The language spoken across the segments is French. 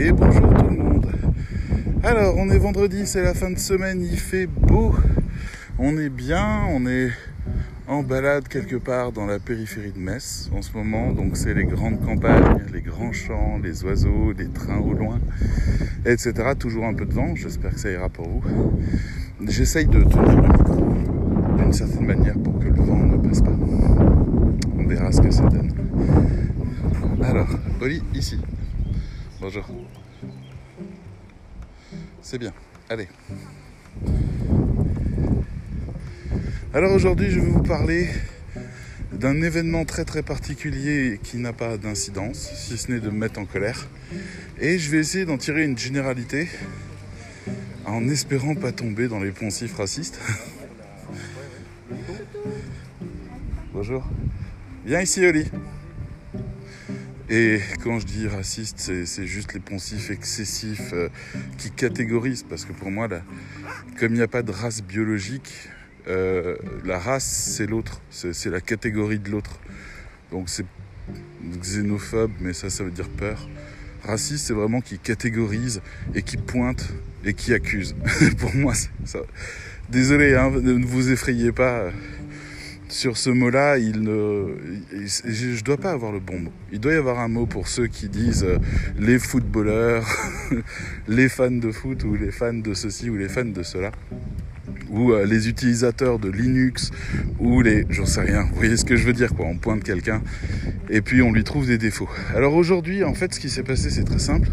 et bonjour tout le monde. Alors, on est vendredi, c'est la fin de semaine, il fait beau, on est bien, on est en balade quelque part dans la périphérie de Metz en ce moment. Donc, c'est les grandes campagnes, les grands champs, les oiseaux, les trains au loin, etc. Toujours un peu de vent, j'espère que ça ira pour vous. J'essaye de tenir le micro d'une certaine manière pour que le vent ne passe pas. On verra ce que ça donne. Alors, Oli, ici. Bonjour. C'est bien. Allez. Alors aujourd'hui, je vais vous parler d'un événement très très particulier qui n'a pas d'incidence, si ce n'est de me mettre en colère. Et je vais essayer d'en tirer une généralité en espérant pas tomber dans les poncifs racistes. Bonjour. Viens ici, Oli. Et quand je dis raciste, c'est juste les poncifs excessifs euh, qui catégorisent. Parce que pour moi, là, comme il n'y a pas de race biologique, euh, la race, c'est l'autre. C'est la catégorie de l'autre. Donc c'est xénophobe, mais ça, ça veut dire peur. Raciste, c'est vraiment qui catégorise et qui pointe et qui accuse. pour moi, ça. Désolé, hein, ne vous effrayez pas sur ce mot-là, ne, je ne dois pas avoir le bon mot. Il doit y avoir un mot pour ceux qui disent euh, les footballeurs, les fans de foot ou les fans de ceci ou les fans de cela. Ou euh, les utilisateurs de Linux ou les j'en sais rien. Vous voyez ce que je veux dire quoi. On pointe quelqu'un et puis on lui trouve des défauts. Alors aujourd'hui en fait ce qui s'est passé c'est très simple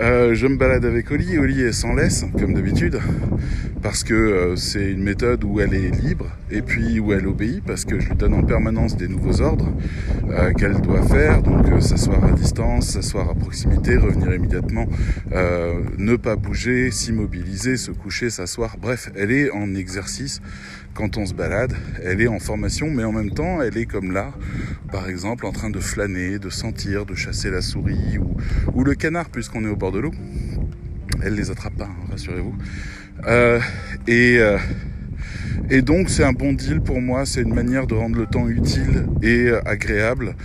euh, je me balade avec Oli. Oli est sans laisse, comme d'habitude, parce que euh, c'est une méthode où elle est libre et puis où elle obéit, parce que je lui donne en permanence des nouveaux ordres euh, qu'elle doit faire, donc s'asseoir à distance, s'asseoir à proximité, revenir immédiatement, ne pas bouger, s'immobiliser, se coucher, s'asseoir. Bref, elle est en exercice quand on se balade. Elle est en formation, mais en même temps, elle est comme là, par exemple, en train de flâner, de sentir, de chasser la souris ou, ou le canard, puisqu'on est au bord de l'eau. Elle les attrape pas, hein, rassurez-vous. Euh, et, euh, et donc c'est un bon deal pour moi, c'est une manière de rendre le temps utile et agréable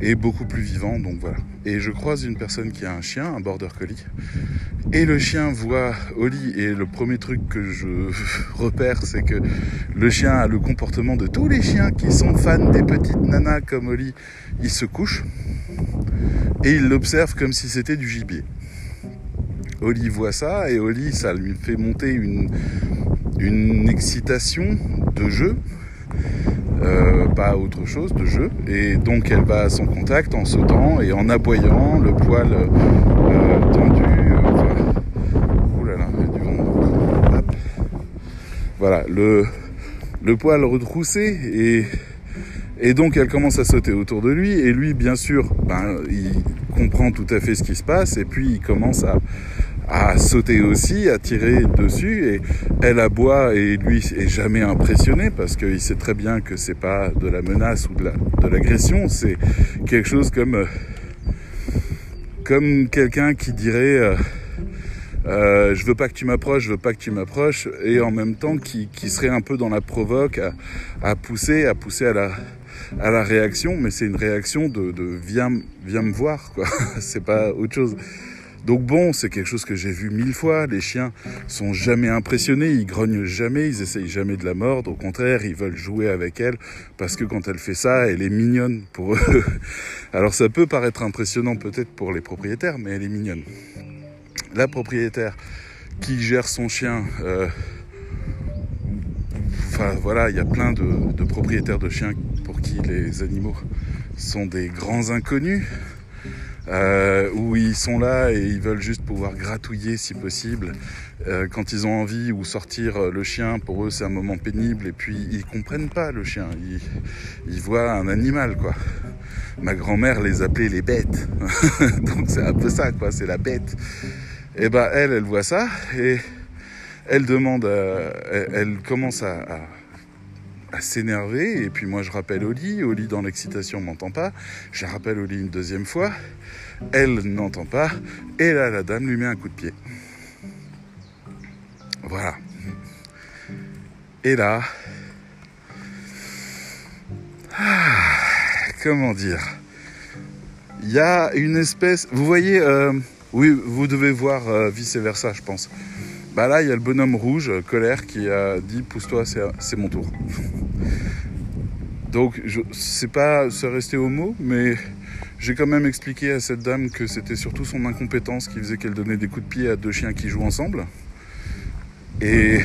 et beaucoup plus vivant. Donc voilà. Et je croise une personne qui a un chien, un border collie, et le chien voit Oli. Et le premier truc que je repère, c'est que le chien a le comportement de tous les chiens qui sont fans des petites nanas comme Oli. Il se couche et il l'observe comme si c'était du gibier. Oli voit ça et Oli, ça lui fait monter une, une excitation de jeu, euh, pas autre chose, de jeu. Et donc elle va à son contact en sautant et en aboyant, le poil euh, tendu. Voilà, le, le poil retroussé et, et donc elle commence à sauter autour de lui et lui bien sûr ben, il comprend tout à fait ce qui se passe et puis il commence à, à sauter aussi, à tirer dessus et elle aboie et lui est jamais impressionné parce qu'il sait très bien que c'est pas de la menace ou de l'agression, c'est quelque chose comme euh, comme quelqu'un qui dirait euh, euh, je veux pas que tu m'approches, je veux pas que tu m'approches, et en même temps qui, qui, serait un peu dans la provoque à, à pousser, à pousser à la, à la réaction, mais c'est une réaction de, de viens, viens me voir, quoi. c'est pas autre chose. Donc bon, c'est quelque chose que j'ai vu mille fois. Les chiens sont jamais impressionnés, ils grognent jamais, ils essayent jamais de la mordre. Au contraire, ils veulent jouer avec elle parce que quand elle fait ça, elle est mignonne pour eux. Alors ça peut paraître impressionnant peut-être pour les propriétaires, mais elle est mignonne. La propriétaire qui gère son chien, euh, enfin voilà, il y a plein de, de propriétaires de chiens pour qui les animaux sont des grands inconnus euh, où ils sont là et ils veulent juste pouvoir gratouiller si possible euh, quand ils ont envie ou sortir euh, le chien. Pour eux, c'est un moment pénible et puis ils comprennent pas le chien. Ils, voient un animal, quoi. Ma grand-mère les appelait les bêtes, donc c'est un peu ça, quoi. C'est la bête. Et ben elle, elle voit ça et elle demande, elle, commence à s'énerver et puis moi je rappelle Oli, Oli dans l'excitation m'entend pas, je rappelle Oli une deuxième fois, elle n'entend pas et là la dame lui met un coup de pied. Voilà. Et là, ah, comment dire, il y a une espèce, vous voyez, euh, Oui, vous devez voir euh, vice-versa, je pense. Bah là, il y a le bonhomme rouge, euh, colère, qui a dit pousse-toi, c'est mon tour. Donc, je c'est pas se rester au mot, mais j'ai quand même expliqué à cette dame que c'était surtout son incompétence qui faisait qu'elle donnait des coups de pied à deux chiens qui jouent ensemble. Et,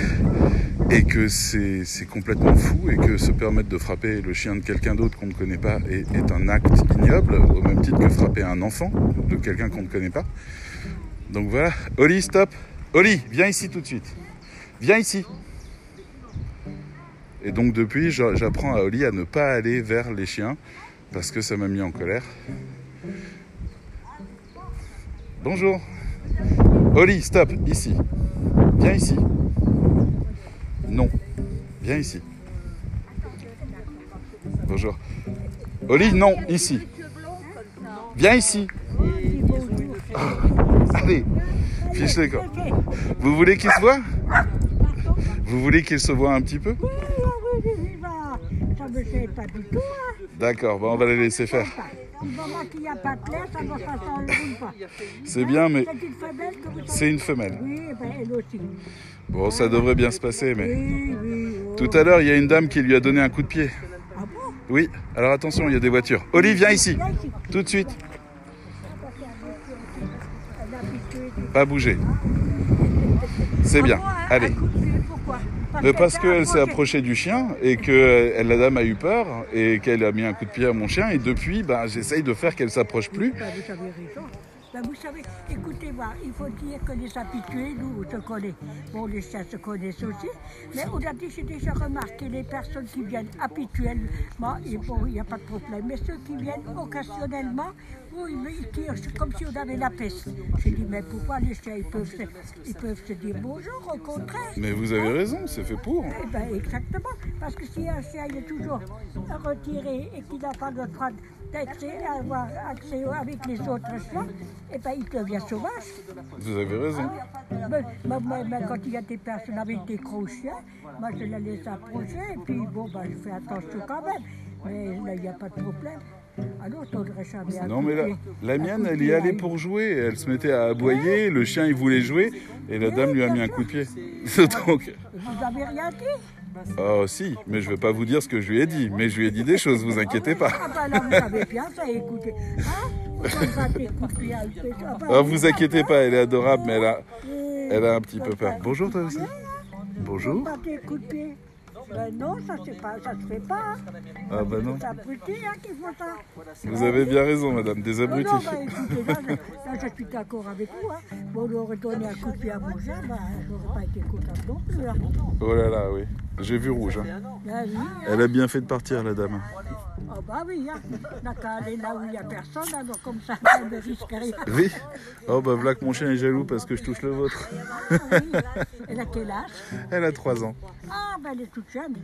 que c'est c'est complètement fou et que se permettre de frapper le chien de quelqu'un d'autre qu'on ne connaît pas est, est un acte ignoble, au même titre que frapper un enfant de quelqu'un qu'on ne connaît pas. Donc voilà. Oli, stop Oli, viens ici tout de suite. Viens ici. Et donc depuis, j'a- j'apprends à Oli à ne pas aller vers les chiens parce que ça m'a mis en colère. Bonjour. Oli, stop, ici. Viens ici. Non. Viens ici. Bonjour. Oli, non, ici. Viens ici. Allez, fiche-le quoi. Vous voulez qu'il se voit? Vous voulez qu'il se voit un petit peu? Oui, oui, oui, oui, va. Ça me gêne pas du tout. D'accord, bon, on va les laisser faire. C'est bien, mais C'est une femelle ben. Bon, ça devrait bien se passer, mais... Tout à l'heure, il y a une dame qui lui a donné un coup de pied. Ah Oui, alors attention, il y a des voitures. Oli, viens ici, Viens ici. tout de suite. Pas bouger. C'est bien. Allez. parce qu'elle s'est approchée. du chien et que euh, la dame a eu peur et qu'elle a mis un coup de pied à mon chien et depuis, ben, j'essaye de faire qu'elle s'approche plus. Ben, vous avez raison. Vous savez, écoutez-moi, il faut dire que les habitués, nous, on se connaît. Bon, les chiens se connaissent aussi. Mais aujourd'hui, j'ai déjà remarqué les personnes qui viennent habituellement, et bon, il n'y a pas de problème. Mais ceux qui viennent occasionnellement, oui, mais ils tirent comme si on avait la peste. J'ai dit, mais pourquoi les chiens, ils peuvent se, ils peuvent se dire bonjour, au contraire. Mais vous avez raison, c'est fait pour. Eh ben, exactement. Parce que si un chien il est toujours retiré et qu'il n'a pas le droit d'accès, avoir accès avec les autres chiens, eh ben, il devient sauvage. Vous avez raison. Mais, mais- mais- mais quand il y a des personnes avec des gros chiens, moi je les laisse approcher et puis bon, ben, je fais attention quand même. Mais là, il n'y a pas de problème. Non, mais la, la mienne, elle y allait pour jouer. Elle se mettait à aboyer, le chien, il voulait jouer et la dame lui a mis un coup de pied. Vous avez rien dit oh si, mais je vais pas vous dire ce que je lui ai dit, mais je lui ai dit des choses, vous inquiétez pas. Ah vous inquiétez pas, elle est adorable, mais elle a, elle a un petit peu peur. Bonjour toi aussi. Bonjour. Ben non, ça ne pas, ça se fait pas. Ah bah non. C'est abruti hein, qui font ça. Vous avez bien raison, madame, des Non, non, abrutis. ben, écoutez, là, je, là, je suis d'accord avec vous. Hein. Bon, on aurait donné un coup de pied à mon chien, ben, je n'aurais pas été contente non plus. Hein. Oh là là, oui. J'ai vu rouge. hein. Ben hein. Elle a bien fait de partir, la dame. Oh, bah oui, hein. On n'a qu'à aller là où il n'y a personne, alors comme ça, on ne risque rien. Oui. Oh bah voilà que mon chien est jaloux parce que je touche le vôtre. Ah, oui. Elle a quel âge? Elle a 3 ans. Ah, ben elle est toute jeune.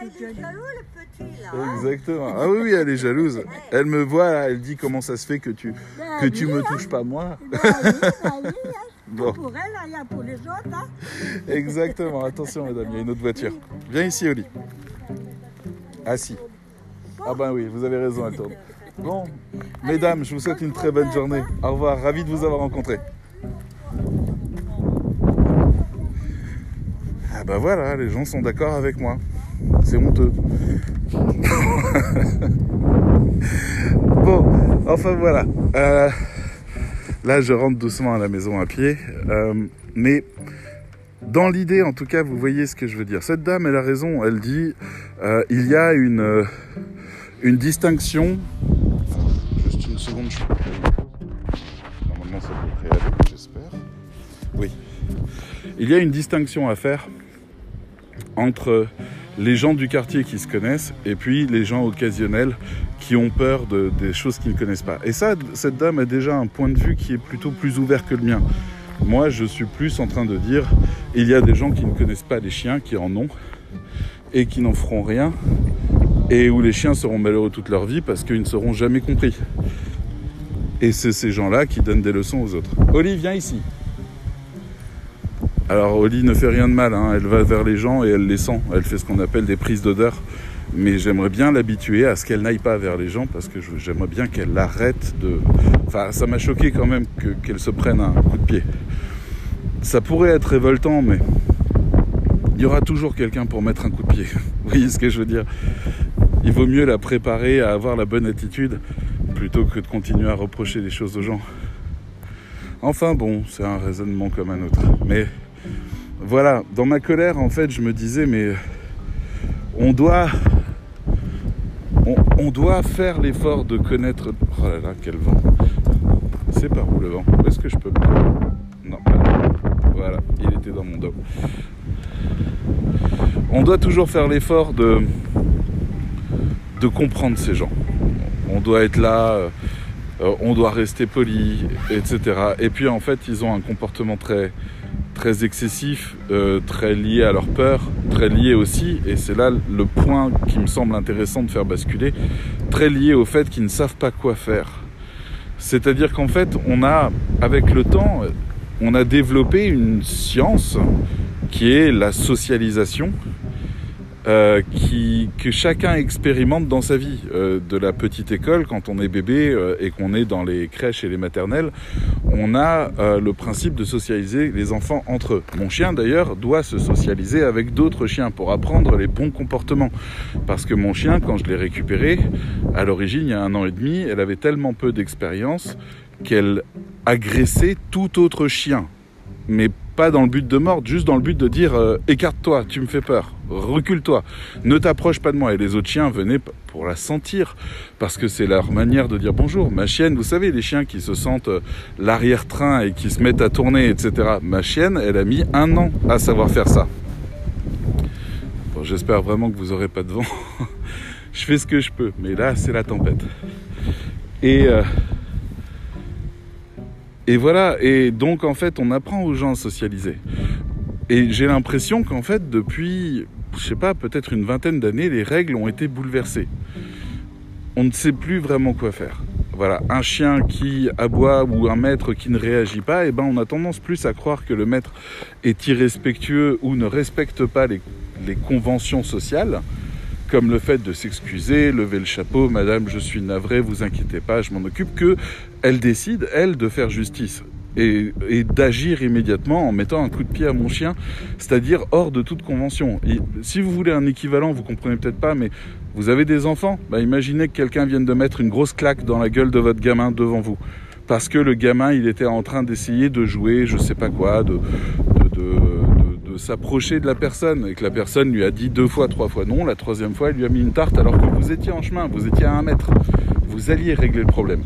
Elle est toute jeune. Exactement. Ah oui, oui, elle est jalouse. Elle me voit, là, elle dit comment ça se fait que tu, que tu me touches pas moi. Ben oui, ben oui, hein. Bon. Pour elle, il y a pour les autres. Hein. Exactement. Attention, madame, il y a une autre voiture. Viens ici, Oli. Assis. Ah ben oui, vous avez raison, elle tourne. Bon, mesdames, je vous souhaite une très bonne journée. Au revoir, ravi de vous avoir rencontré. Ah ben voilà, les gens sont d'accord avec moi. C'est honteux. bon, enfin voilà. Euh, là, je rentre doucement à la maison à pied. Euh, mais dans l'idée, en tout cas, vous voyez ce que je veux dire. Cette dame, elle a raison. Elle dit, euh, il y a une, une distinction. Juste une seconde. je- Normalement, ça devrait aller, j'espère. Oui. Il y a une distinction à faire entre les gens du quartier qui se connaissent et puis les gens occasionnels qui ont peur de, des choses qu'ils ne connaissent pas. Et ça, cette dame a déjà un point de vue qui est plutôt plus ouvert que le mien. Moi, je suis plus en train de dire, il y a des gens qui ne connaissent pas les chiens, qui en ont, et qui n'en feront rien, et où les chiens seront malheureux toute leur vie parce qu'ils ne seront jamais compris. Et c'est ces gens-là qui donnent des leçons aux autres. Oli, viens ici. Alors Oli ne fait rien de mal, hein. elle va vers les gens et elle les sent. Elle fait ce qu'on appelle des prises d'odeur. mais j'aimerais bien l'habituer à ce qu'elle n'aille pas vers les gens parce que j'aimerais bien qu'elle arrête de. Enfin, ça m'a choqué quand même qu'elle se prenne un coup de pied. Ça pourrait être révoltant, mais il y aura toujours quelqu'un pour mettre un coup de pied. Vous voyez ce que je veux dire? Il vaut mieux la préparer à avoir la bonne attitude plutôt que de continuer à reprocher des choses aux gens. Enfin bon, c'est un raisonnement comme un autre. Mais voilà, dans ma colère, en fait, je me disais, mais on doit on, doit faire l'effort de connaître. Oh là là, quel vent. C'est par où le vent? Où est-ce que je peux Non, voilà, il était dans mon dos. On doit toujours faire l'effort de, de comprendre ces gens. On doit être là, euh, on doit rester poli, etc. Et puis en fait, ils ont un comportement très, très excessif, euh, très lié à leur peur, très lié aussi, et c'est là le point qui me semble intéressant de faire basculer, très lié au fait qu'ils ne savent pas quoi faire. C'est-à-dire qu'en fait, on a, avec le temps, on a développé une science qui est la socialisation, euh, qui, que chacun expérimente dans sa vie. Euh, de la petite école, quand on est bébé euh, et qu'on est dans les crèches et les maternelles, on a le principe de socialiser les enfants entre eux. Mon chien d'ailleurs doit se socialiser avec d'autres chiens pour apprendre les bons comportements. Parce que mon chien, quand je l'ai récupéré, à l'origine, il y a un an et demi, elle avait tellement peu d'expérience qu'elle agressait tout autre chien. Mais pas dans le but de mordre, juste dans le but de dire écarte-toi, tu me fais peur recule-toi, ne t'approche pas de moi. Et les autres chiens venaient pour la sentir, parce que c'est leur manière de dire bonjour. Ma chienne, vous savez, les chiens qui se sentent euh, l'arrière-train et qui se mettent à tourner, etc. Ma chienne, elle a mis un an à savoir faire ça. Bon, j'espère vraiment que vous n'aurez pas de vent. je fais ce que je peux, mais là, c'est la tempête. Et... Euh, et voilà, et donc en fait, on apprend aux gens à socialiser. Et j'ai l'impression qu'en fait, depuis je sais pas, peut-être une vingtaine d'années, les règles ont été bouleversées. On ne sait plus vraiment quoi faire. Voilà, un chien qui aboie ou un maître qui ne réagit pas, eh ben on a tendance plus à croire que le maître est irrespectueux ou ne respecte pas les, les conventions sociales, comme le fait de s'excuser, lever le chapeau, madame, je suis navré, vous inquiétez pas, je m'en occupe, que elle décide, elle, de faire justice et, d'agir immédiatement en mettant un coup de pied à mon chien, c'est-à-dire hors de toute convention. si vous voulez un équivalent, vous comprenez peut-être pas, mais vous avez des enfants, bah imaginez que quelqu'un vienne de mettre une grosse claque dans la gueule de votre gamin devant vous. Parce que le gamin, il était en train d'essayer de jouer, je sais pas quoi, de s'approcher de la personne et que la personne lui a dit deux fois, trois fois non, la troisième fois, elle lui a mis une tarte alors que vous étiez en chemin, vous étiez à un mètre. Vous alliez régler le problème.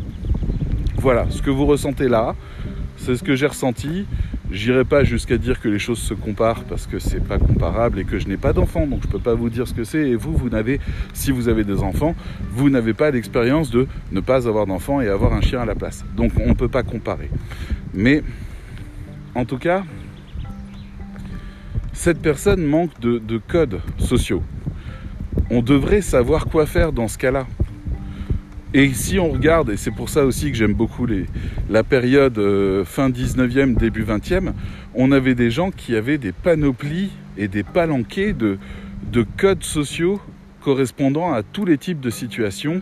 Voilà, ce que vous ressentez là, c'est ce que j'ai ressenti. J'irai pas jusqu'à dire que les choses se comparent parce que c'est pas comparable et que je n'ai pas d'enfants, donc je peux pas vous dire ce que c'est. Et vous, vous n'avez, si vous avez des enfants, vous n'avez pas l'expérience de ne pas avoir d'enfants et avoir un chien à la place. Donc on ne peut pas comparer. Mais en tout cas, cette personne manque de, de codes sociaux. On devrait savoir quoi faire dans ce cas-là. Et si on regarde, et c'est pour ça aussi que j'aime beaucoup les, la période euh, fin 19e, début 20e, on avait des gens qui avaient des panoplies et des palanquets de, de codes sociaux correspondant à tous les types de situations,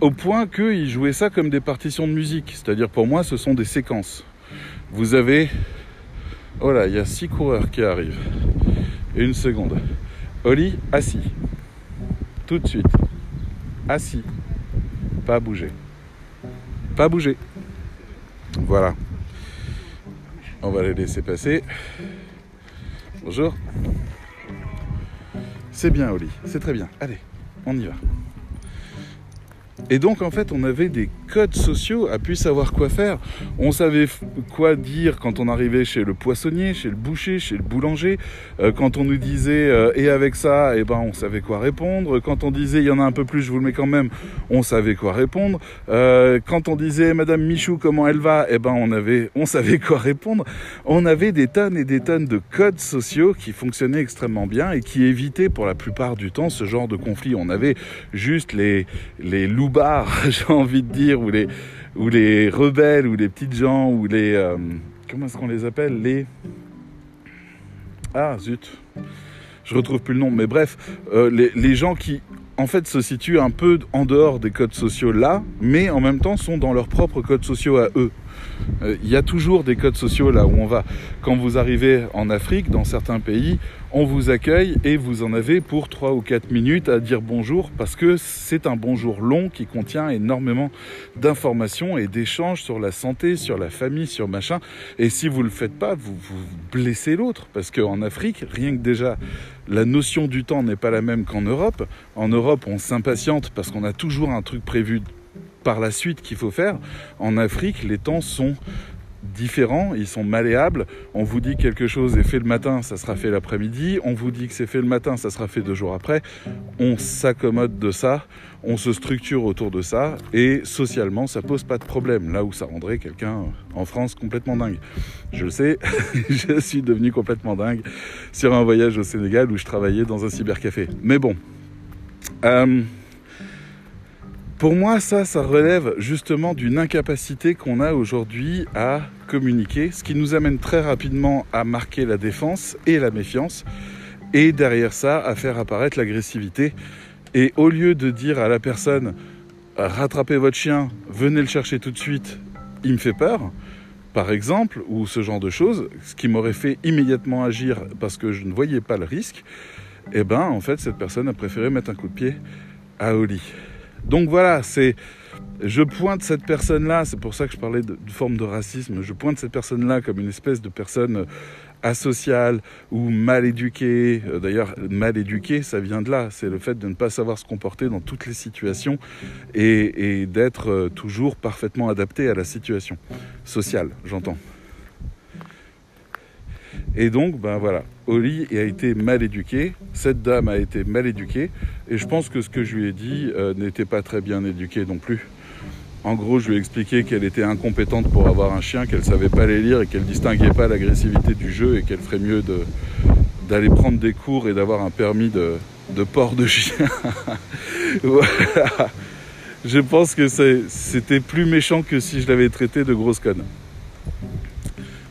au point qu'ils jouaient ça comme des partitions de musique. C'est-à-dire pour moi, ce sont des séquences. Vous avez... Oh là, il y a six coureurs qui arrivent. Une seconde. Oli, assis. Tout de suite. Assis. Pas bouger. Pas bouger. Voilà. On va les laisser passer. Bonjour. C'est bien, Oli. C'est très bien. Allez, on y va. Et donc en fait on avait des codes sociaux à pu savoir quoi faire. On savait quoi dire quand on arrivait chez le poissonnier, chez le boucher, chez le boulanger. Euh, quand on nous disait euh, et avec ça, eh ben on savait quoi répondre. Quand on disait il y en a un peu plus, je vous le mets quand même, on savait quoi répondre. Euh, quand on disait Madame Michou comment elle va, eh ben on avait, on savait quoi répondre. On avait des tonnes et des tonnes de codes sociaux qui fonctionnaient extrêmement bien et qui évitaient pour la plupart du temps ce genre de conflit. On avait juste les les loups j'ai envie de dire, ou les, ou les rebelles, ou les petites gens, ou les... Euh, comment est-ce qu'on les appelle? Les... Ah, zut. Je retrouve plus le nom, mais bref, euh, les, les, gens qui en fait se situent un peu en dehors des codes sociaux là, mais en même temps sont dans leurs propres codes sociaux à eux. Euh, il y a toujours des codes sociaux là où on va. Quand vous arrivez en Afrique, dans certains pays, on vous accueille et vous en avez pour 3 ou 4 minutes à dire bonjour parce que c'est un bonjour long qui contient énormément d'informations et d'échanges sur la santé, sur la famille, sur machin. Et si vous le faites pas, vous, vous blessez l'autre parce qu'en Afrique, rien que déjà la notion du temps n'est pas la même qu'en Europe. En Europe, on s'impatiente parce qu'on a toujours un truc prévu par la suite qu'il faut faire. En Afrique, les temps sont différents, ils sont malléables. On vous dit quelque chose est fait le matin, ça sera fait l'après-midi. On vous dit que c'est fait le matin, ça sera fait deux jours après. On s'accommode de ça, on se structure autour de ça et socialement, ça pose pas de problème. Là où ça rendrait quelqu'un en France complètement dingue. Je le sais, je suis devenu complètement dingue sur un voyage au Sénégal où je travaillais dans un cybercafé. Mais bon. Euh, pour moi, ça, ça relève justement d'une incapacité qu'on a aujourd'hui à communiquer, ce qui nous amène très rapidement à marquer la défense et la méfiance, et derrière ça, à faire apparaître l'agressivité. Et au lieu de dire à la personne, rattrapez votre chien, venez le chercher tout de suite, il me fait peur, par exemple, ou ce genre de choses, ce qui m'aurait fait immédiatement agir parce que je ne voyais pas le risque, eh ben, en fait, cette personne a préféré mettre un coup de pied à Oli. Donc voilà, c'est je pointe cette personne-là, c'est pour ça que je parlais de, forme de racisme, je pointe cette personne-là comme une espèce de personne euh, asociale ou mal éduquée. Euh, d'ailleurs, mal éduquée, ça vient de là. C'est le fait de ne pas savoir se comporter dans toutes les situations et, d'être euh, toujours parfaitement adapté à la situation sociale, j'entends. Et donc, ben voilà, Oli a été mal éduqué, cette dame a été mal éduquée, et je pense que ce que je lui ai dit euh, n'était pas très bien éduqué non plus. En gros, je lui ai expliqué qu'elle était incompétente pour avoir un chien, qu'elle savait pas les lire et qu'elle distinguait pas l'agressivité du jeu et qu'elle ferait mieux d'aller prendre des cours et d'avoir un permis de, de port de chien. Je pense que c'était plus méchant que si je l'avais traité de grosse conne.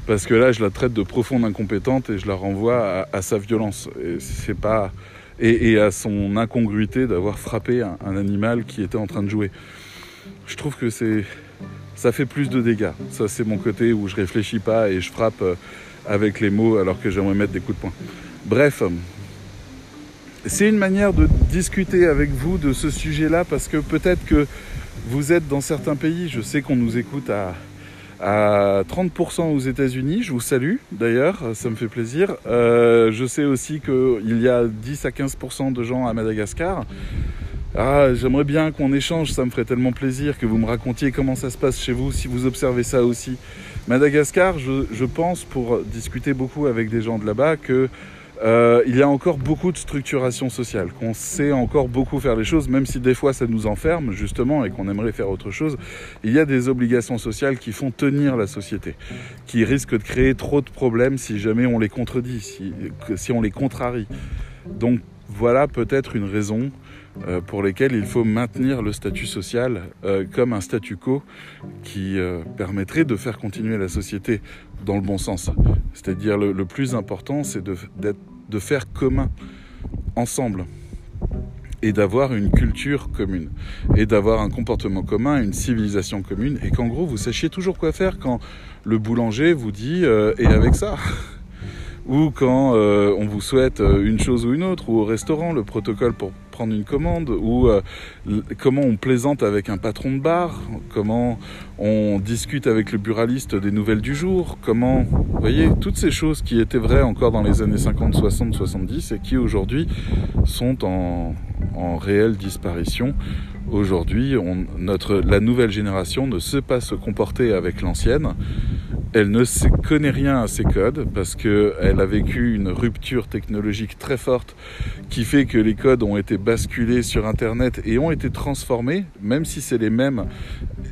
Parce que là, je la traite de profonde incompétente et je la renvoie à, sa violence. Et c'est pas et, à son incongruité d'avoir frappé un, animal qui était en train de jouer. Je trouve que c'est ça fait plus de dégâts. Ça, c'est mon côté où je réfléchis pas et je frappe euh, avec les mots alors que j'aimerais mettre des coups de poing. Bref, c'est une manière de discuter avec vous de ce sujet-là parce que peut-être que vous êtes dans certains pays. Je sais qu'on nous écoute à à 30% aux États-Unis. Je vous salue d'ailleurs, ça me fait plaisir. Euh, je sais aussi qu'il y a 10 à 15% de gens à Madagascar. Ah, j'aimerais bien qu'on échange, ça me ferait tellement plaisir que vous me racontiez comment ça se passe chez vous, si vous observez ça aussi. Madagascar, je, je pense, pour discuter beaucoup avec des gens de là-bas, que euh, il y a encore beaucoup de structuration sociale, qu'on sait encore beaucoup faire les choses, même si des fois ça nous enferme justement et qu'on aimerait faire autre chose. Il y a des obligations sociales qui font tenir la société, qui risquent de créer trop de problèmes si jamais on les contredit, si, si on les contrarie. Donc voilà peut-être une raison euh, pour lesquelles il faut maintenir le statut social euh, comme un statu quo qui euh, permettrait de faire continuer la société dans le bon sens. C'est-à-dire le, le, plus important, c'est de, de faire commun, ensemble, et d'avoir une culture commune, et d'avoir un comportement commun, une civilisation commune, et qu'en gros, vous sachiez toujours quoi faire quand le boulanger vous dit et avec ça. Ou quand on vous souhaite une chose ou une autre, ou au restaurant, le protocole pour prendre une commande, ou euh, comment on plaisante avec un patron de bar, comment on discute avec le buraliste des nouvelles du jour, comment, vous voyez, toutes ces choses qui étaient vraies encore dans les années 50, 60, 70 et qui aujourd'hui sont en, en réelle disparition. Aujourd'hui, la nouvelle génération ne sait pas se comporter avec l'ancienne elle ne connaît rien à ces codes parce qu'elle a vécu une rupture technologique très forte qui fait que les codes ont été basculés sur Internet et ont été transformés, même si c'est les mêmes,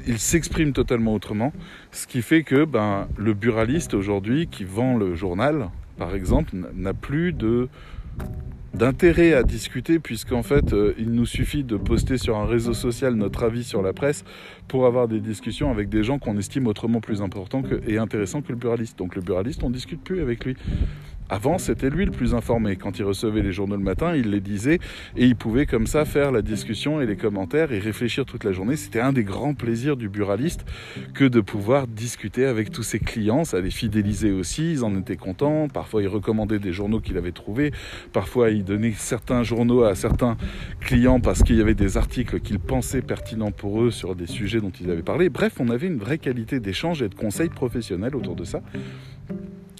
ils s'expriment totalement autrement. Ce qui fait que ben, le buraliste aujourd'hui qui vend le journal, par exemple, n'a plus de d'intérêt à discuter puisqu'en fait euh, il nous suffit de poster sur un réseau social notre avis sur la presse pour avoir des discussions avec des gens qu'on estime autrement plus importants et intéressants que le buraliste. Donc le buraliste on discute plus avec lui. Avant, c'était lui le plus informé. Quand il recevait les journaux le matin, il les disait et il pouvait comme ça faire la discussion et les commentaires et réfléchir toute la journée. C'était un des grands plaisirs du buraliste que de pouvoir discuter avec tous ses clients. Ça les fidélisait aussi, ils en étaient contents. Parfois, il recommandait des journaux qu'il avait trouvés. Parfois, il donnait certains journaux à certains clients parce qu'il y avait des articles qu'il pensait pertinents pour eux sur des sujets dont ils avaient parlé. Bref, on avait une vraie qualité d'échange et de conseils professionnels autour de ça.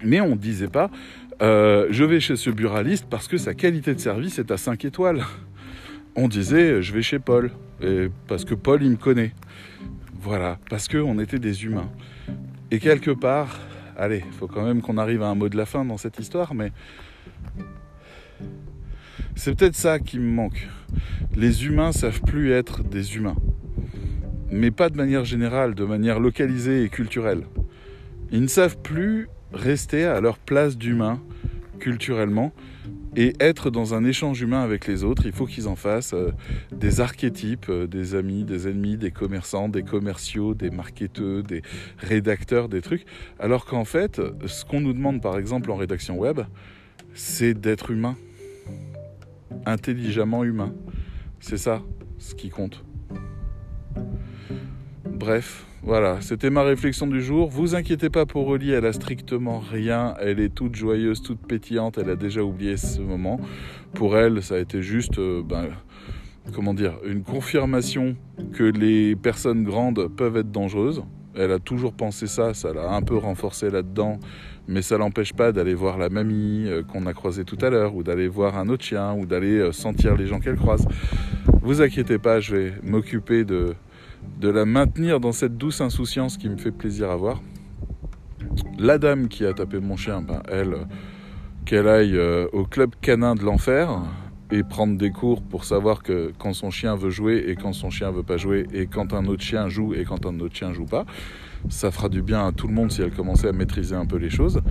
Mais on ne disait pas, euh, je vais chez ce buraliste parce que sa qualité de service est à 5 étoiles. On disait, je vais chez Paul, parce que Paul, il me connaît. Voilà, parce qu'on était des humains. Et quelque part, allez, il faut quand même qu'on arrive à un mot de la fin dans cette histoire, mais c'est peut-être ça qui me manque. Les humains savent plus être des humains. Mais pas de manière générale, de manière localisée et culturelle. Ils ne savent plus rester à leur place d'humain culturellement et être dans un échange humain avec les autres. Il faut qu'ils en fassent euh, des archétypes, euh, des amis, des ennemis, des commerçants, des commerciaux, des marketeurs, des rédacteurs, des trucs. Alors qu'en fait, ce qu'on nous demande par exemple en rédaction web, c'est d'être humain, intelligemment humain. C'est ça ce qui compte. Bref, voilà, c'était ma réflexion du jour. Vous inquiétez pas pour Oli, elle a strictement rien. Elle est toute joyeuse, toute pétillante. Elle a déjà oublié ce moment. Pour elle, ça a été juste, euh, ben, comment dire, une confirmation que les personnes grandes peuvent être dangereuses. Elle a toujours pensé ça, ça l'a un peu renforcé là-dedans, mais ça l'empêche pas d'aller voir la mamie euh, qu'on a croisée tout à l'heure, ou d'aller voir un autre chien, ou d'aller euh, sentir les gens qu'elle croise. Vous inquiétez pas, je vais m'occuper de, de la maintenir dans cette douce insouciance qui me fait plaisir à voir. La dame qui a tapé mon chien, ben, elle, qu'elle aille euh, au club canin de l'enfer et prendre des cours pour savoir que quand son chien veut jouer et quand son chien veut pas jouer et quand un autre chien joue et quand un autre chien joue pas. Ça fera du bien à tout le monde si elle commençait à maîtriser un peu les choses.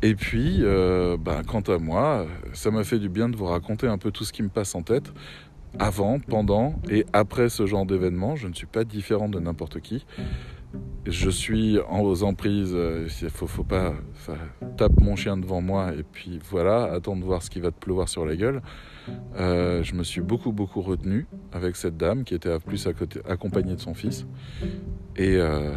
Et puis, euh, ben, quant à moi, ça m'a fait du bien de vous raconter un peu tout ce qui me passe en tête avant, pendant et après ce genre d'événement. Je ne suis pas différent de n'importe qui. Je suis en aux emprises, euh, il faut, faut pas tape mon chien devant moi et puis voilà, attends de voir ce qui va te pleuvoir sur la gueule. Euh, je me suis beaucoup beaucoup retenu avec cette dame qui était à plus à côté, accompagnée de son fils et euh,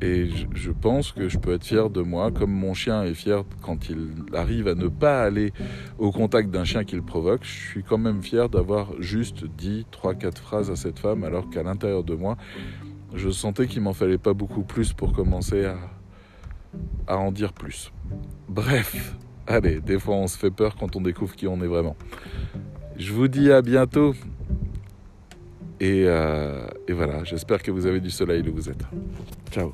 et je, pense que je peux être fier de moi, comme mon chien est fier quand il arrive à ne pas aller au contact d'un chien qu'il provoque. Je suis quand même fier d'avoir juste dit trois, quatre phrases à cette femme, alors qu'à l'intérieur de moi, je sentais qu'il m'en fallait pas beaucoup plus pour commencer à, à en dire plus. Bref, allez, des fois on se fait peur quand on découvre qui on est vraiment. Je vous dis à bientôt. Et, euh, et voilà, j'espère que vous avez du soleil où vous êtes. Ciao